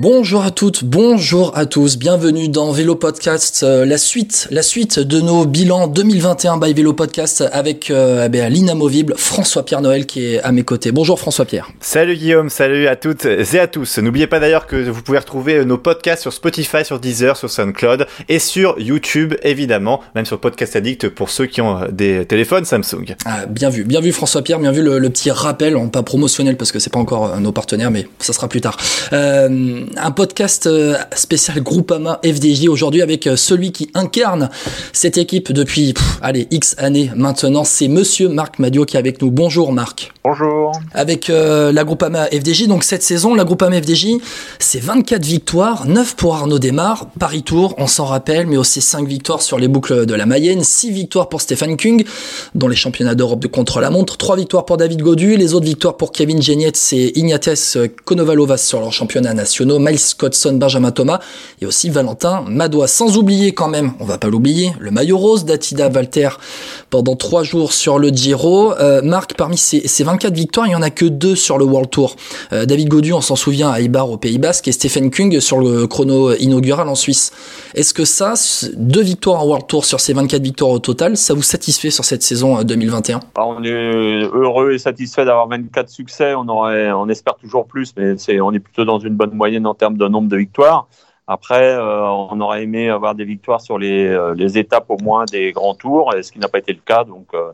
Bonjour à toutes, bonjour à tous, bienvenue dans Vélo Podcast, euh, la suite, la suite de nos bilans 2021 by Vélo Podcast avec euh, eh l'inamovible François-Pierre Noël qui est à mes côtés. Bonjour François-Pierre. Salut Guillaume, salut à toutes et à tous. N'oubliez pas d'ailleurs que vous pouvez retrouver nos podcasts sur Spotify, sur Deezer, sur SoundCloud et sur YouTube évidemment, même sur Podcast Addict pour ceux qui ont des téléphones Samsung. Ah, bien vu, bien vu François-Pierre, bien vu le, le, petit rappel, pas promotionnel parce que c'est pas encore euh, nos partenaires, mais ça sera plus tard. Euh, un podcast euh, spécial Groupama FDJ aujourd'hui avec euh, celui qui incarne cette équipe depuis, allez, X années maintenant. C'est monsieur Marc Madio qui est avec nous. Bonjour Marc. Avec euh, la Groupama FDJ, donc cette saison, la Groupama FDJ, c'est 24 victoires, 9 pour Arnaud Desmar, Paris Tour, on s'en rappelle, mais aussi 5 victoires sur les boucles de la Mayenne, 6 victoires pour Stéphane Kung, dans les championnats d'Europe de contre-la-montre, 3 victoires pour David Godu, les autres victoires pour Kevin Genietz et Ignates Konovalovas sur leurs championnats nationaux, Miles Scottson, Benjamin Thomas et aussi Valentin Madois. Sans oublier quand même, on va pas l'oublier, le maillot rose d'Atida Valter pendant 3 jours sur le Giro. Euh, Marc, parmi ces, ces 24 victoires, il y en a que 2 sur le World Tour. Euh, David Godu, on s'en souvient, à Ibar au Pays Basque et Stephen Kung sur le chrono inaugural en Suisse. Est-ce que ça, deux victoires en World Tour sur ces 24 victoires au total, ça vous satisfait sur cette saison 2021 Alors, On est heureux et satisfait d'avoir 24 succès. On, espère toujours plus, mais on est plutôt dans une bonne moyenne en termes de nombre de victoires. Après, euh, on aurait aimé avoir des victoires sur les, euh, étapes au moins des grands tours, ce qui n'a pas été le cas. Donc, euh,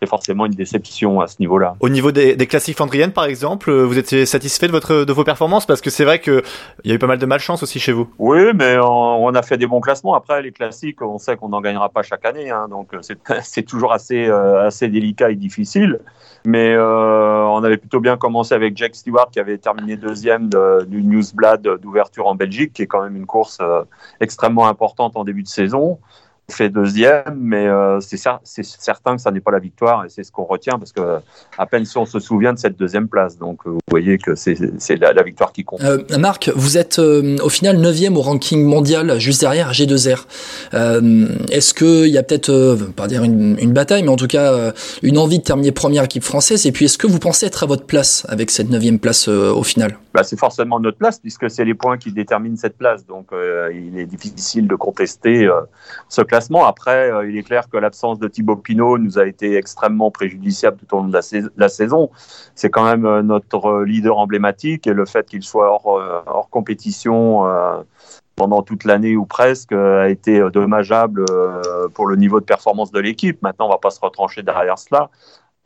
c'est forcément une déception à ce niveau-là. Au niveau des, des classiques flandriennes, par exemple, vous étiez satisfait de, votre, de vos performances? Parce que c'est vrai qu'il y a eu pas mal de malchance aussi chez vous. Oui, mais on, on, a fait des bons classements. Après, les classiques, on sait qu'on n'en gagnera pas chaque année. Hein, donc, c'est toujours assez, euh, assez délicat et difficile. Mais euh, on avait plutôt bien commencé avec Jack Stewart qui avait terminé deuxième de, du Newsblad d'ouverture en Belgique, qui est quand même une course euh, extrêmement importante en début de saison fait deuxième, mais euh, c'est certain que ça n'est pas la victoire et c'est ce qu'on retient parce que à peine si on se souvient de cette deuxième place. Donc vous voyez que c'est la, la, victoire qui compte. Euh, Marc, vous êtes euh, au final neuvième au ranking mondial, juste derrière G2R. Euh, Est-ce qu'il y a peut-être, pas dire une, une, bataille, mais en tout cas une envie de terminer première équipe française Et puis est-ce que vous pensez être à votre place avec cette neuvième place au final? Bah, C'est forcément notre place puisque c'est les points qui déterminent cette place. Donc il est difficile de contester ce classement. Après, il est clair que l'absence de Thibaut Pinot nous a été extrêmement préjudiciable tout au long de la, sais la saison. C'est quand même notre leader emblématique et le fait qu'il soit hors, euh, compétition euh, pendant toute l'année ou presque a été dommageable pour le niveau de performance de l'équipe. Maintenant, on va pas se retrancher derrière cela.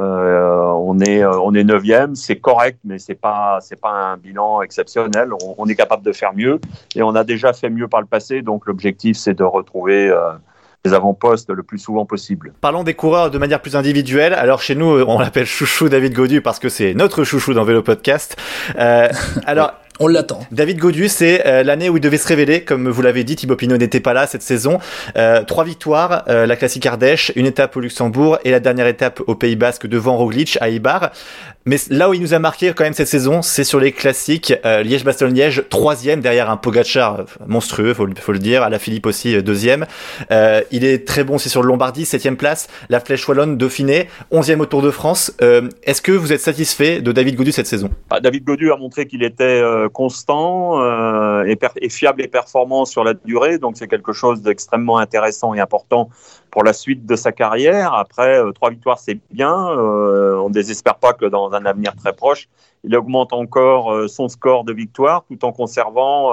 Euh, on est on est neuvième, c'est correct, mais c'est pas c'est pas un bilan exceptionnel. On, est capable de faire mieux et on a déjà fait mieux par le passé. Donc l'objectif c'est de retrouver euh, les avant-postes le plus souvent possible. Parlons des coureurs de manière plus individuelle. Alors chez nous, on l'appelle chouchou David Godu parce que c'est notre chouchou dans Vélo Podcast. Euh, alors. On l'attend. David Godu, c'est euh, l'année où il devait se révéler. Comme vous l'avez dit, Thibaut Pinot n'était pas là cette saison. Euh, trois victoires, euh, la classique Ardèche, une étape au Luxembourg et la dernière étape au Pays Basque devant Roglic à Ibar. Mais là où il nous a marqué quand même cette saison, c'est sur les classiques. Euh, Liège-Bastogne-Liège, troisième derrière un Pogacar monstrueux, faut, faut le dire. À la Philippe aussi, deuxième. Euh, il est très bon aussi sur le Lombardie, septième place. La Flèche Wallonne, Dauphiné, onzième au Tour de France. Euh, Est-ce que vous êtes satisfait de David Godu cette saison? Ah, David Godu a montré qu'il était constant euh, et, et, fiable et performant sur la durée. Donc c'est quelque chose d'extrêmement intéressant et important pour la suite de sa carrière. Après, euh, trois victoires, c'est bien. Euh, on ne désespère pas que dans un avenir très proche, il augmente encore euh, son score de victoire tout en conservant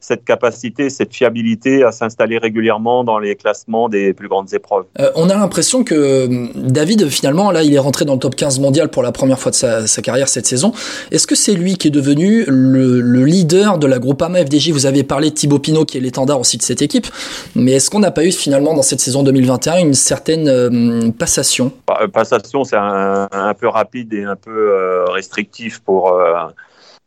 cette capacité, cette fiabilité à s'installer régulièrement dans les classements des plus grandes épreuves. On a l'impression que David, finalement, là, il est rentré dans le top 15 mondial pour la première fois de sa, carrière cette saison. Est-ce que c'est lui qui est devenu le, le, leader de la Groupama FDJ Vous avez parlé de Thibaut Pinot, qui est l'étendard aussi de cette équipe, mais est-ce qu'on n'a pas eu finalement dans cette saison 2021 une certaine euh, passation Passation, c'est un, peu rapide et un peu restrictif pour, euh,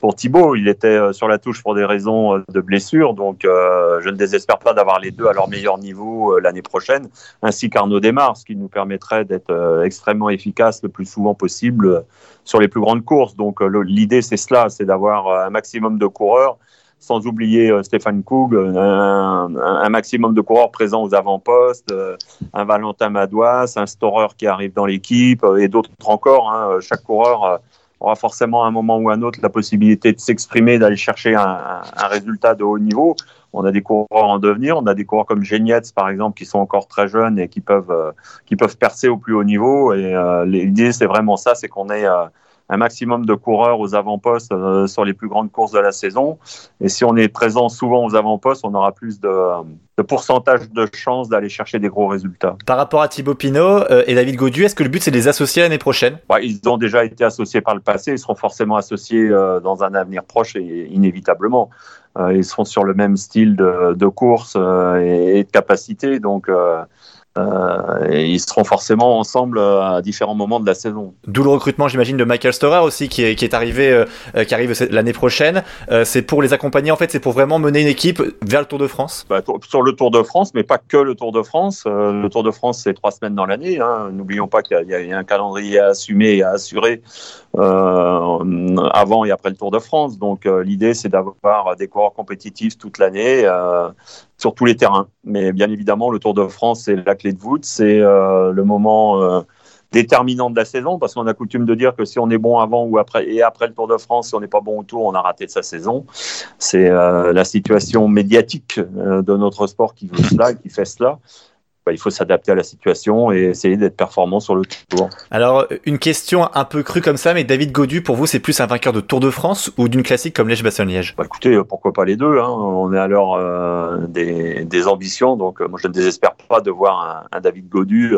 pour Thibaut. Il était euh, sur la touche pour des raisons euh, de blessure, donc euh, je ne désespère pas d'avoir les deux à leur meilleur niveau l'année prochaine, ainsi qu'Arnaud Desmar, ce qui nous permettrait d'être extrêmement efficace le plus souvent possible sur les plus grandes courses. Donc l'idée, c'est cela, c'est d'avoir un maximum de coureurs sans oublier Stéphane Koug, un, maximum de coureurs présents aux avant-postes, un Valentin Madouas, un Storer qui arrive dans l'équipe et d'autres encore. Hein. Chaque coureur aura forcément à un moment ou à un autre la possibilité de s'exprimer, d'aller chercher un, résultat de haut niveau. On a des coureurs en devenir, on a des coureurs comme Genietz par exemple qui sont encore très jeunes et qui peuvent euh, qui peuvent percer au plus haut niveau. Et euh, l'idée c'est vraiment ça, c'est qu'on ait euh, un maximum de coureurs aux avant-postes euh, sur les plus grandes courses de la saison. Et si on est présent souvent aux avant-postes, on aura plus de, de pourcentage de chances d'aller chercher des gros résultats. Par rapport à Thibaut Pinot euh, et David Godu, est-ce que le but c'est de les associer l'année prochaine? Ils ont déjà été associés par le passé, ils seront forcément associés euh, dans un avenir proche et inévitablement. ils seront sur le même style de, de course et, de capacité, donc euh, et ils seront forcément ensemble euh, à différents moments de la saison. D'où le recrutement, j'imagine, de Michael Storer aussi, qui est, qui est arrivé, euh, qui arrive l'année prochaine. c'est pour les accompagner, en fait, c'est pour vraiment mener une équipe vers le Tour de France. Bah, sur le Tour de France, mais pas que le Tour de France. le Tour de France, c'est trois semaines dans l'année. Hein. N'oublions pas qu'il y, y, a un calendrier à assumer et à assurer avant et après le Tour de France. Donc l'idée, c'est d'avoir des coureurs compétitifs toute l'année sur tous les terrains. Mais bien évidemment, le Tour de France, c'est la clé de voûte, c'est euh, le moment euh, déterminant de la saison, parce qu'on a coutume de dire que si on est bon avant ou après, et après le Tour de France, si on n'est pas bon au Tour, on a raté sa saison. C'est euh, la situation médiatique de notre sport qui veut cela, qui fait cela. Il faut s'adapter à la situation et essayer d'être performant sur le tour. Alors, une question un peu crue comme ça, mais David Godu, pour vous, c'est plus un vainqueur de Tour de France ou d'une classique comme Liège-Bastogne-Liège bah, Écoutez, euh, pourquoi pas les deux hein. On est à l'heure euh, des, des, ambitions, donc euh, moi je ne désespère pas de voir un, un David Godu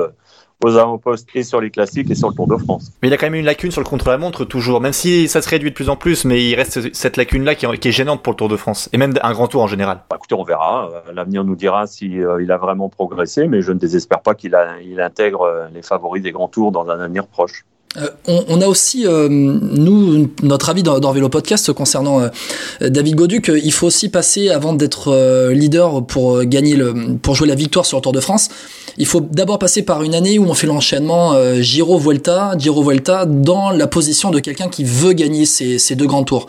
aux avant-postes et sur les classiques et sur le Tour de France. Mais il a quand même une lacune sur le contre-la-montre toujours, même si ça se réduit de plus en plus, mais il reste cette lacune-là qui, est gênante pour le Tour de France et même un grand tour en général. Bah, écoutez, on verra. Euh, l'avenir nous dira si euh, il a vraiment progressé, mais je ne désespère pas qu'il il intègre euh, les favoris des grands tours dans un avenir proche. Euh, on, a aussi, euh, nous, notre avis dans, dans, Vélo Podcast concernant euh, David Goduc, il faut aussi passer, avant d'être leader pour gagner le, pour jouer la victoire sur le Tour de France, il faut d'abord passer par une année où on fait l'enchaînement Giro-Vuelta, Giro-Vuelta, dans la position de quelqu'un qui veut gagner ces, deux grands tours.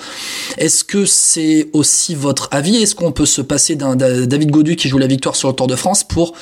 Est-ce que c'est aussi votre avis? Est-ce qu'on peut se passer d'un David Goduc qui joue la victoire sur le Tour de France pour,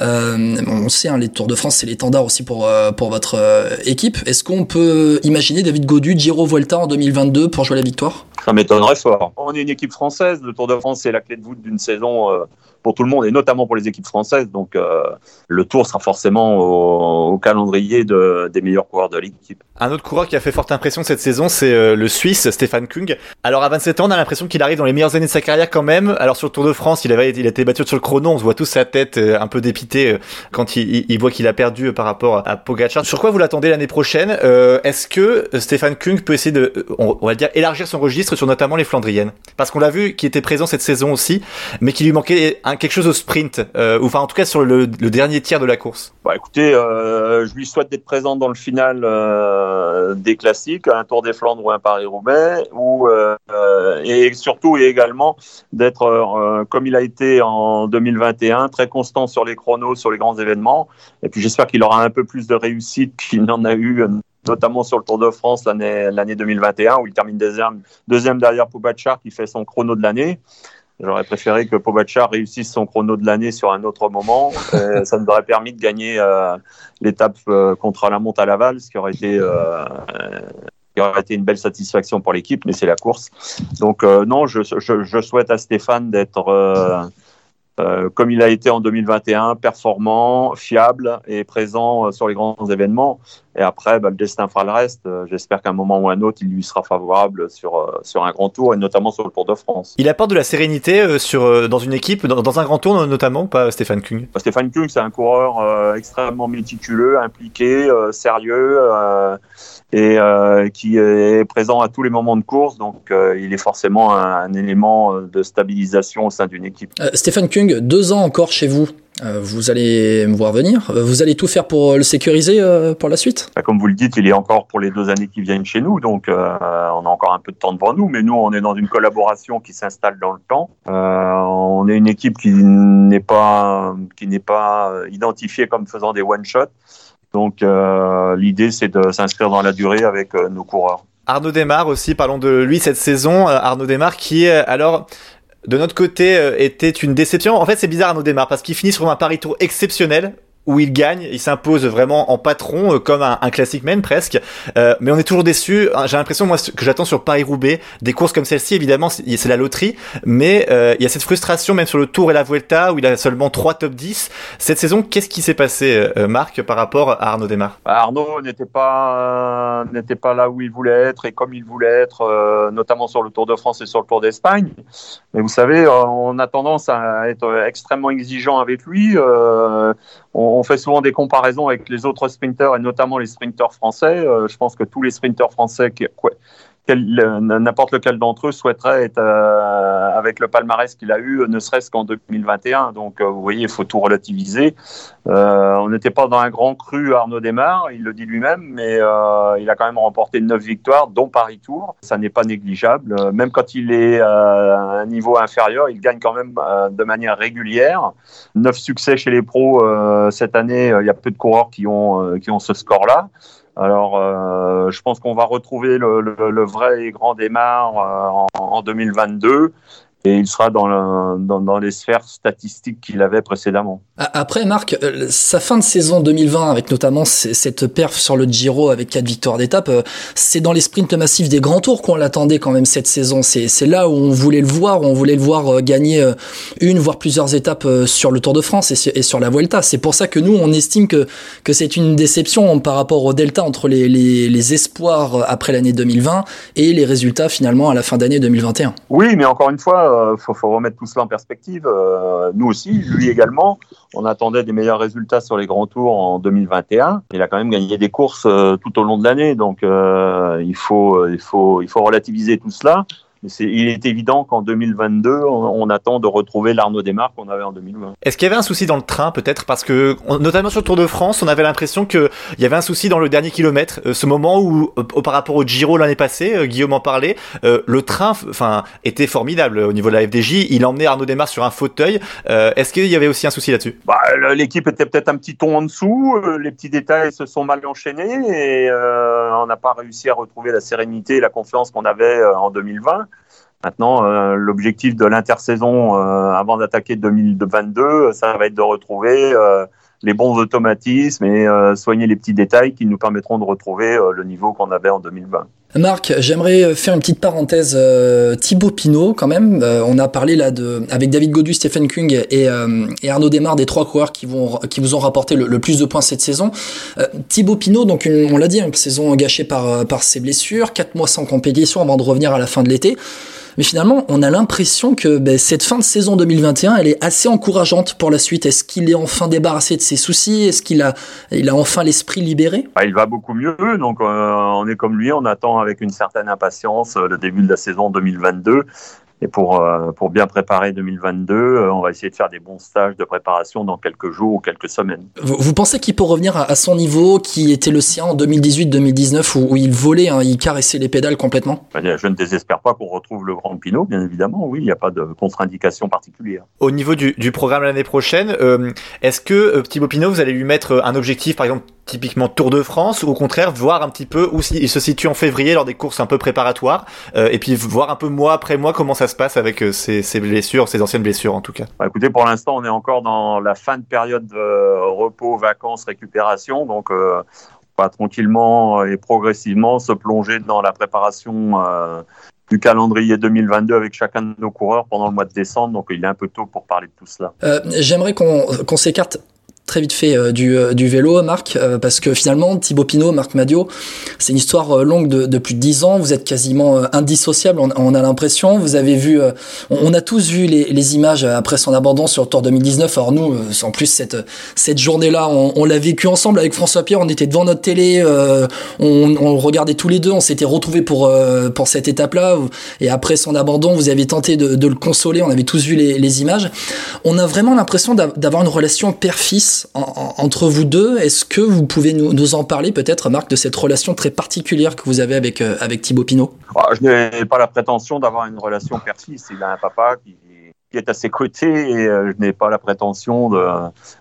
on sait, hein, les Tours de France, c'est l'étendard aussi pour, pour votre équipe. Est-ce on peut imaginer David Godu, Giro Volta en 2022 pour jouer la victoire? Ça m'étonnerait fort. On est une équipe française. Le Tour de France, c'est la clé de voûte d'une saison euh, pour tout le monde et notamment pour les équipes françaises. Donc euh, le Tour sera forcément au, calendrier de, des meilleurs coureurs de l'équipe. Un autre coureur qui a fait forte impression cette saison, c'est euh, le Suisse Stéphane Kung. Alors à 27 ans, on a l'impression qu'il arrive dans les meilleures années de sa carrière quand même. Alors sur le Tour de France, il avait il a été battu sur le chrono. On se voit tous sa tête un peu dépitée quand il, il voit qu'il a perdu par rapport à Pogacar. Sur quoi vous l'attendez l'année prochaine? Euh, est-ce que Stéphane Kung peut essayer de, on, va dire, élargir son registre sur notamment les Flandriennes Parce qu'on l'a vu, qui était présent cette saison aussi, mais qui lui manquait quelque chose au sprint, ou enfin en tout cas sur le, dernier tiers de la course. Bah écoutez, je lui souhaite d'être présent dans le final des classiques, un Tour des Flandres ou un Paris-Roubaix, ou et surtout et également d'être comme il a été en 2021, très constant sur les chronos, sur les grands événements. Et puis j'espère qu'il aura un peu plus de réussite qu'il n'en a eu notamment sur le Tour de France l'année 2021 où il termine deuxième, deuxième derrière Pogacar qui fait son chrono de l'année. J'aurais préféré que Pogacar réussisse son chrono de l'année sur un autre moment. Euh, ça nous aurait permis de gagner euh, l'étape euh, contre la monte à Laval, ce qui aurait été qui aurait été une belle satisfaction pour l'équipe, mais c'est la course. Donc non, je, je, souhaite à Stéphane d'être euh, comme il a été en 2021, performant, fiable et présent euh, sur les grands événements. Et après, bah, le destin fera le reste. Euh, j'espère qu'à un moment ou un autre, il lui sera favorable sur, sur un grand tour et notamment sur le Tour de France. Il apporte de la sérénité sur, dans une équipe, dans, un grand tour notamment, pas Stéphane Kung bah, Stéphane Kung, c'est un coureur extrêmement méticuleux, impliqué, sérieux et euh, qui est présent à tous les moments de course. Donc, euh, il est forcément un, élément de stabilisation au sein d'une équipe. Euh, Stéphane Kung, deux ans encore chez vous. Euh, vous allez me voir venir. Euh, vous allez tout faire pour le sécuriser euh, pour la suite? Bah, Comme vous le dites, il est encore pour les deux années qui viennent chez nous, donc euh, on a encore un peu de temps devant nous. Mais nous, on est dans une collaboration qui s'installe dans le temps. Euh, on est une équipe qui n'est pas qui n'est pas identifiée comme faisant des one shot. Donc euh, l'idée, c'est de s'inscrire dans la durée avec euh, nos coureurs. Arnaud Desmar aussi, parlons de lui cette saison. Euh, Arnaud Desmar qui, euh, alors, de notre côté, euh, était une déception. En fait, c'est bizarre Arnaud Desmar parce qu'il finit sur un Paris Tour exceptionnel où il gagne, il s'impose vraiment en patron, euh, comme un, un classique man presque. Euh, mais on est toujours déçu. J'ai l'impression moi que j'attends sur Paris Roubaix des courses comme celle-ci. Évidemment, c'est la loterie, mais euh, il y a cette frustration même sur le Tour et la Vuelta où il a seulement trois top 10. Cette saison, qu'est-ce qui s'est passé, euh, Marc, par rapport à Arnaud Desmar? Bah, Arnaud n'était pas euh, n'était pas là où il voulait être et comme il voulait être, euh, notamment sur le Tour de France et sur le Tour d'Espagne. Mais vous savez, euh, on a tendance à être extrêmement exigeant avec lui. On, fait souvent des comparaisons avec les autres sprinteurs et notamment les sprinteurs français. Euh, je pense que tous les sprinteurs français n'importe lequel d'entre eux souhaiterait être euh, avec le palmarès qu'il a eu, ne serait-ce qu'en 2021. Donc, euh, vous voyez, il faut tout relativiser. Euh, on n'était pas dans un grand cru Arnaud Desmar, il le dit lui-même, mais il a quand même remporté neuf victoires, dont Paris Tour. Ça n'est pas négligeable. Même quand il est à un niveau inférieur, il gagne quand même de manière régulière. Neuf succès chez les pros cette année. Il y a peu de coureurs qui ont ce score-là. Alors, euh, je pense qu'on va retrouver le, le- vrai et grand démarre euh, en, en 2022 et il sera dans, dans les sphères statistiques qu'il avait précédemment. Après, Marc, euh, sa fin de saison 2020, avec notamment cette perf sur le Giro avec quatre victoires d'étape, euh, c'est dans les sprints massifs des grands tours qu'on l'attendait quand même cette saison. C'est là où on voulait le voir, où on voulait le voir euh, gagner une, voire plusieurs étapes sur le Tour de France et, sur- la Vuelta. C'est pour ça que nous, on estime que, que c'est une déception par rapport au delta entre les, les, espoirs après l'année 2020 et les résultats finalement à la fin d'année 2021. Oui, mais encore une fois, il faut, remettre tout cela en perspective. Nous aussi, lui également, on attendait des meilleurs résultats sur les grands tours en 2021. Il a quand même gagné des courses euh, tout au long de l'année, donc euh, il, faut, il, faut, il faut relativiser tout cela. C'est- il est évident qu'en 2022, on, on attend de retrouver l'Arnaud Desmar qu'on avait en 2020. Est-ce qu'il y avait un souci dans le train peut-être? Parce que on- notamment sur le Tour de France, on avait l'impression que il y avait un souci dans le dernier kilomètre, Euh, ce moment où euh, par rapport au Giro l'année passée, euh, Guillaume en parlait, euh, le train enfin était formidable au niveau de la FDJ, il emmenait Arnaud Desmar sur un fauteuil. Euh, Est-ce qu'il y avait aussi un souci là-dessus? Bah, L'équipe était peut-être un petit ton en dessous, euh, les petits détails se sont mal enchaînés et euh, on n'a pas réussi à retrouver la sérénité et la confiance qu'on avait euh, en 2020. Maintenant, euh, l'objectif de l'intersaison euh, avant d'attaquer 2022, ça va être de retrouver euh, les bons automatismes et euh, soigner les petits détails qui nous permettront de retrouver euh, le niveau qu'on avait en 2020. Marc, j'aimerais faire une petite parenthèse. Euh, Thibaut Pinot, quand même, euh, on a parlé là de avec David Godu, Stephen Kung et, euh, et Arnaud Desmar, des trois coureurs qui vont qui vous ont rapporté le, plus de points cette saison. Euh, Thibaut Pinot, donc une- on l'a dit, une saison gâchée par euh, par ses blessures, quatre mois sans compétition avant de revenir à la fin de l'été. Mais finalement, on a l'impression que ben, cette fin de saison 2021, elle est assez encourageante pour la suite. Est-ce qu'il est enfin débarrassé de ses soucis? Est-ce qu'il a, il a enfin l'esprit libéré? Bah, il va beaucoup mieux, donc euh, on est comme lui, on attend avec une certaine impatience euh, le début de la saison 2022. Et pour, euh, pour bien préparer 2022, euh, on va essayer de faire des bons stages de préparation dans quelques jours ou quelques semaines. Vous, vous pensez qu'il peut revenir à, à son niveau qui était le sien en 2018-2019 où, où il volait, hein, il caressait les pédales complètement? Ben, Je ne désespère pas qu'on retrouve le Grand Pinot, bien évidemment, oui, il n'y a pas de contre-indication particulière. Au niveau du, du programme l'année prochaine, euh, est-ce que euh, Thibaut Pinot, vous allez lui mettre un objectif, par exemple typiquement Tour de France, ou au contraire voir un petit peu où il se situe en février lors des courses un peu préparatoires, euh, et puis voir un peu mois après mois comment ça se passe avec euh, ses, ses blessures, ses anciennes blessures en tout cas. Bah, écoutez, pour l'instant, on est encore dans la fin de période de repos, vacances, récupération, donc euh, on va tranquillement et progressivement se plonger dans la préparation euh, du calendrier 2022 avec chacun de nos coureurs pendant le mois de décembre, donc il est un peu tôt pour parler de tout cela. euh, J'aimerais qu'on qu'on s'écarte très vite fait du, du vélo, Marc, parce que finalement, Thibaut Pinot, Marc Madio, c'est une histoire longue de, plus de 10 ans. Vous êtes quasiment indissociable, on, a l'impression. Vous avez vu, on, a tous vu les, images après son abandon sur le Tour 2019. Alors nous, en plus, cette, cette journée-là, on, l'a vécu ensemble avec François Pierre. On était devant notre télé, on, on regardait tous les deux, on s'était retrouvés pour, pour cette étape-là. Et après son abandon, vous avez tenté de, le consoler. On avait tous vu les images. On a vraiment l'impression d'avoir une relation père-fils entre vous deux. Est-ce que vous pouvez nous, en parler peut-être, Marc, de cette relation très particulière que vous avez avec, euh, avec Thibaut Pinot? Ah, Je n'ai pas la prétention d'avoir une relation père-fils. Il a un papa qui qui est à ses côtés et euh, je n'ai pas la prétention de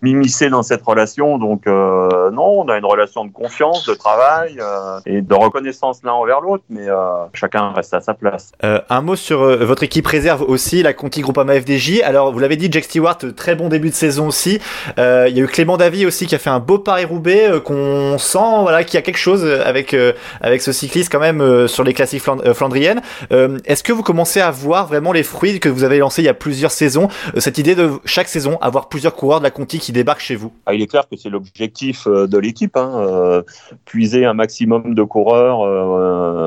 m'immiscer dans cette relation. Donc euh, non, on a une relation de confiance, de travail euh, et de reconnaissance l'un envers l'autre, mais chacun reste à sa place. un mot sur votre équipe réserve aussi, la Conti Groupama FDJ. Alors vous l'avez dit, Jack Stewart, très bon début de saison aussi. Il y a eu Clément Davy aussi qui a fait un beau Paris-Roubaix qu'on sent voilà qu'il y a quelque chose avec avec ce cycliste quand même sur les classiques flandriennes. Est-ce que vous commencez à voir vraiment les fruits que vous avez lancés il y a plusieurs saisons, euh, cette idée de chaque saison avoir plusieurs coureurs de la Conti qui débarquent chez vous. Ah, Il est clair que c'est l'objectif euh, de l'équipe, hein, euh, puiser un maximum de coureurs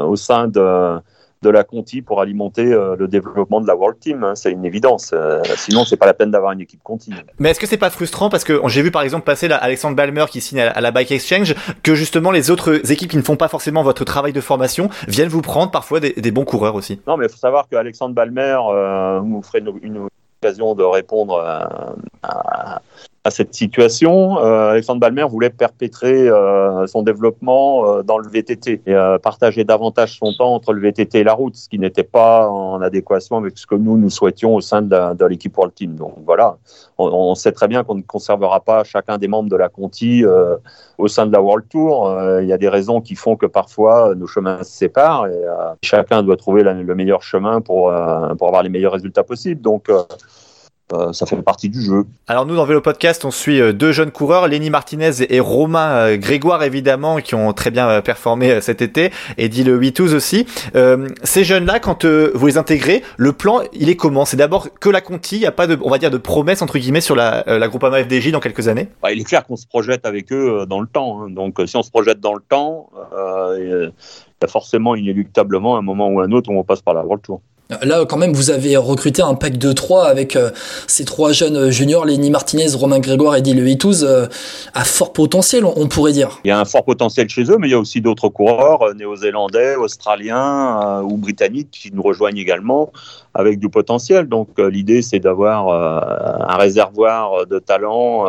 au sein de de la Conti pour alimenter euh, le développement de la World Team. Hein, c'est une évidence. Euh, sinon, c'est pas la peine d'avoir une équipe Conti. Mais est-ce que c'est pas frustrant parce que j'ai vu par exemple passer là, Alexandre Balmer qui signe à, la Bike Exchange que justement les autres équipes qui ne font pas forcément votre travail de formation viennent vous prendre parfois des, bons coureurs aussi? Non, mais il faut savoir qu'Alexandre Balmer euh, vous ferait une, occasion de répondre à à cette situation. Euh, Alexandre Balmer voulait perpétrer euh, son développement euh, dans le VTT et euh, partager davantage son temps entre le VTT et la route, ce qui n'était pas en adéquation avec ce que nous nous souhaitions au sein de, l'équipe World Team. Donc voilà, on, on sait très bien qu'on ne conservera pas chacun des membres de la Conti euh, au sein de la World Tour. Il y a des raisons qui font que parfois nos chemins se séparent et chacun doit trouver le meilleur chemin pour pour avoir les meilleurs résultats possibles. Donc euh, ça fait partie du jeu. Alors nous dans Vélo Podcast on suit euh, deux jeunes coureurs, Lenny Martinez et Romain euh, Grégoire évidemment qui ont très bien performé cet été et dit le 8 aussi. ces jeunes-là quand vous les intégrez, le plan il est comment? C'est d'abord que la Conti, il n'y a pas de on va dire de promesse entre guillemets sur la, la Groupama FDJ dans quelques années? Bah, Il est clair qu'on se projette avec eux dans le temps. Hein. Donc si on se projette dans le temps, il y a forcément inéluctablement un moment ou un autre où on passe par la World Tour. Là, quand même, vous avez recruté un pack de trois avec euh, ces trois jeunes juniors, Lenny Martinez, Romain Grégoire et Dylan Hittouz, euh, à fort potentiel, on, pourrait dire. Il y a un fort potentiel chez eux, mais il y a aussi d'autres coureurs, euh, néo-zélandais, australiens ou britanniques, qui nous rejoignent également avec du potentiel. Donc, l'idée, c'est d'avoir un réservoir de talent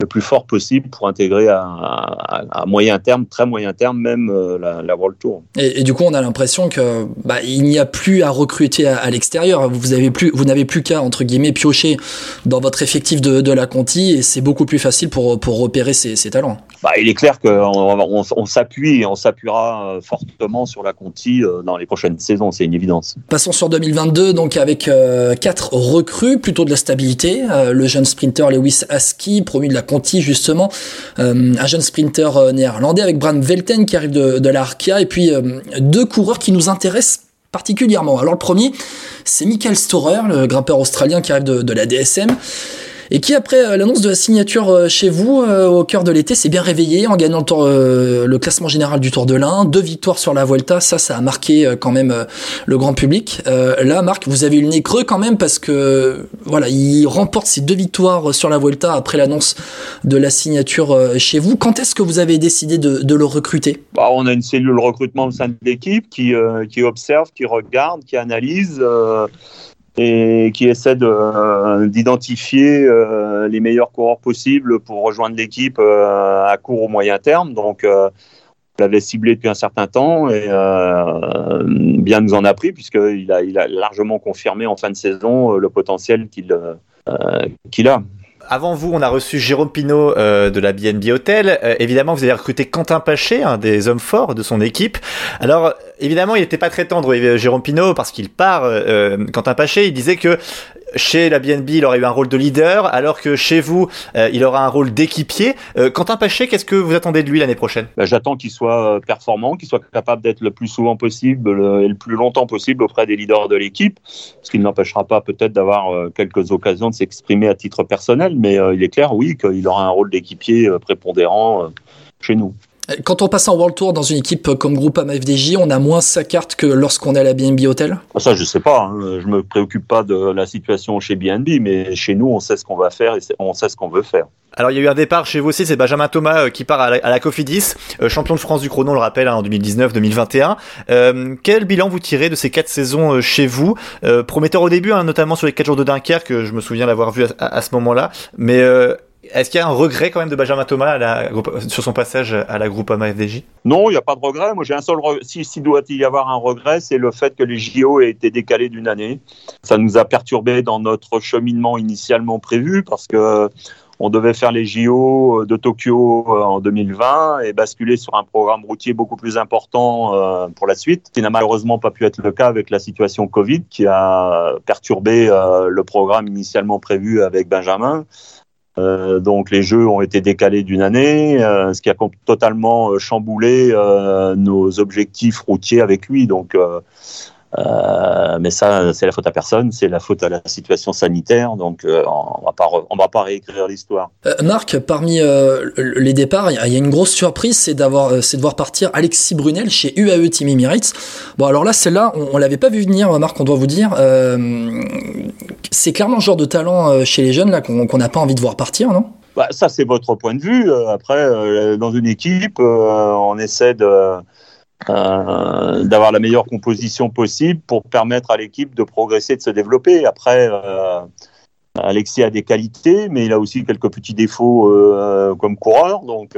le plus fort possible pour intégrer à, à, moyen terme, très moyen terme même euh, la, la, World Tour. Et, et, du coup, on a l'impression que bah, il n'y a plus à recruter à, à l'extérieur. Vous avez plus, vous n'avez plus qu'à entre guillemets piocher dans votre effectif de, de la Conti et c'est beaucoup plus facile pour pour repérer ces, ces talents. Bah, il est clair qu'on on, on s'appuie et on s'appuiera euh, fortement sur la Conti euh, dans les prochaines saisons, c'est une évidence. Passons sur 2022, donc avec euh, quatre recrues, plutôt de la stabilité. Euh, le jeune sprinter Lewis Aski, promu de la Justement, euh, un jeune sprinter néerlandais avec Bram Velten qui arrive de, de l'Arkia, et puis deux coureurs qui nous intéressent particulièrement. Alors le premier, c'est Michael Storer, le grimpeur australien qui arrive de la DSM et qui après euh, l'annonce de la signature euh, chez vous euh, au cœur de l'été s'est bien réveillé en gagnant le, classement général du Tour de l'Ain, deux victoires sur la Vuelta, ça ça a marqué quand même le grand public. là Marc, vous avez eu le nez creux quand même parce que voilà, il remporte ses deux victoires sur la Vuelta après l'annonce de la signature chez vous. Quand est-ce que vous avez décidé de, le recruter? Bah, On a une cellule recrutement au sein de l'équipe qui, qui observe, qui regarde, qui analyse et qui essaie euh, d'identifier euh, les meilleurs coureurs possibles pour rejoindre l'équipe euh, à court ou moyen terme. Donc, on l'avait ciblé depuis un certain temps et bien nous en a pris puisqu'il a, il a largement confirmé en fin de saison le potentiel qu'il a avant vous, on a reçu Jérôme Pinault de la BNB Hotel. Évidemment, vous avez recruté Quentin Paché, un des hommes forts de son équipe. Alors, évidemment, il n'était pas très tendre, Jérôme Pinault, parce qu'il part. Euh, Quentin Paché, il disait que chez la BNB, il aurait eu un rôle de leader, alors que chez vous, euh, il aura un rôle d'équipier. Euh, Quentin Paché, qu'est-ce que vous attendez de lui l'année prochaine? Bah, J'attends qu'il soit euh, performant, qu'il soit capable d'être le plus souvent possible et le plus longtemps possible auprès des leaders de l'équipe, ce qui ne l'empêchera pas peut-être d'avoir quelques occasions de s'exprimer à titre personnel, mais il est clair, oui, qu'il aura un rôle d'équipier prépondérant chez nous. Quand on passe en World Tour dans une équipe comme Groupama FDJ, on a moins sa carte que lorsqu'on est à la BNB Hotel? Ah, Ça, je sais pas. Hein. Je me préoccupe pas de la situation chez BNB, mais chez nous, on sait ce qu'on va faire et on sait ce qu'on veut faire. Alors il y a eu un départ chez vous aussi, c'est Benjamin Thomas euh, qui part à la, Cofidis, euh, champion de France du chrono, on le rappelle, hein, en 2019-2021. Euh, quel bilan vous tirez de ces quatre saisons chez vous? Prometteur au début, hein, notamment sur les quatre jours de Dunkerque, je me souviens l'avoir vu à, à, ce moment-là. Mais est-ce qu'il y a un regret quand même de Benjamin Thomas sur son passage à la Groupama FDJ Non, il n'y a pas de regret. Moi, j'ai un seul si s'il doit y avoir un regret, c'est le fait que les JO aient été décalés d'une année. Ça nous a perturbé dans notre cheminement initialement prévu parce que on devait faire les JO de Tokyo euh, en 2020 et basculer sur un programme routier beaucoup plus important euh, pour la suite, ce qui n'a malheureusement pas pu être le cas avec la situation Covid qui a perturbé euh, le programme initialement prévu avec Benjamin. Euh, donc les jeux ont été décalés d'une année, euh, ce qui a totalement euh, chamboulé nos objectifs routiers avec lui. Donc mais ça, c'est la faute à personne, c'est la faute à la situation sanitaire, donc on on va pas réécrire l'histoire. Marc, parmi les départs, il y, a une grosse surprise, c'est de voir partir Alexis Brunel chez UAE Team Emirates. Bon, alors là, celle-là, on, on l'avait pas vu venir, Marc, on doit vous dire. C'est clairement le genre de talent chez les jeunes là qu'on n'a pas envie de voir partir, non? Bah, ça, c'est votre point de vue. Après, dans une équipe, on essaie de euh, d'avoir la meilleure composition possible pour permettre à l'équipe de progresser, de se développer. Après, euh, Alexis a des qualités, mais il a aussi quelques petits défauts euh, comme coureur. Donc,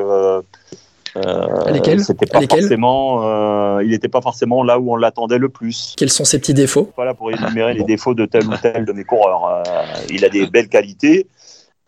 c'était pas forcément, il n'était pas forcément là où on l'attendait le plus. Quels sont ses petits défauts Voilà pour énumérer les défauts de tel ou tel de mes coureurs. il a des belles qualités.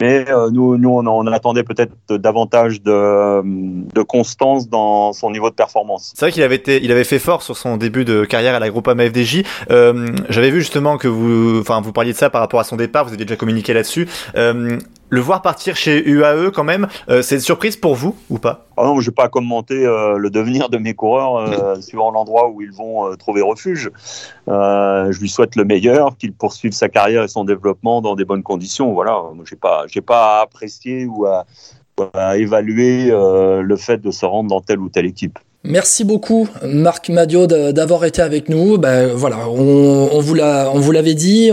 Mais euh, nous, nous, on, attendait peut-être davantage de, de, constance dans son niveau de performance. C'est vrai qu'il avait été, il avait fait fort sur son début de carrière à la Groupama FDJ. Euh, J'avais vu justement que vous, enfin, vous parliez de ça par rapport à son départ. Vous aviez déjà communiqué là-dessus. Euh, le voir partir chez UAE quand même, euh, c'est une surprise pour vous ou pas? Ah Non, je ne vais pas commenter euh, le devenir de mes coureurs euh, suivant l'endroit où ils vont trouver refuge. je lui souhaite le meilleur, qu'il poursuive sa carrière et son développement dans des bonnes conditions. Voilà, je n'ai pas, pas à apprécier ou à, évaluer le fait de se rendre dans telle ou telle équipe. Merci beaucoup Marc Madio d'avoir été avec nous. Ben, voilà, on, on vous l'avait dit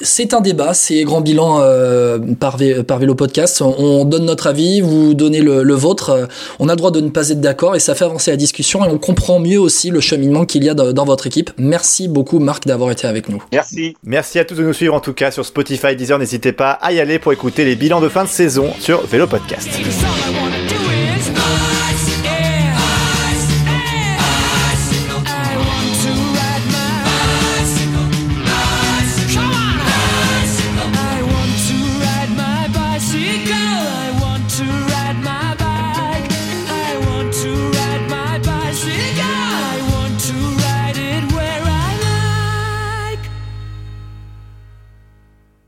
c'est un débat, c'est grand bilan euh, par, par Vélo Podcast. On, donne notre avis, vous donnez le, vôtre. On a le droit de ne pas être d'accord et ça fait avancer la discussion et on comprend mieux aussi le cheminement qu'il y a dans, votre équipe. Merci beaucoup Marc d'avoir été avec nous. Merci. Merci à tous de nous suivre en tout cas sur Spotify, Deezer. N'hésitez pas à y aller pour écouter les bilans de fin de saison sur Vélo Podcast.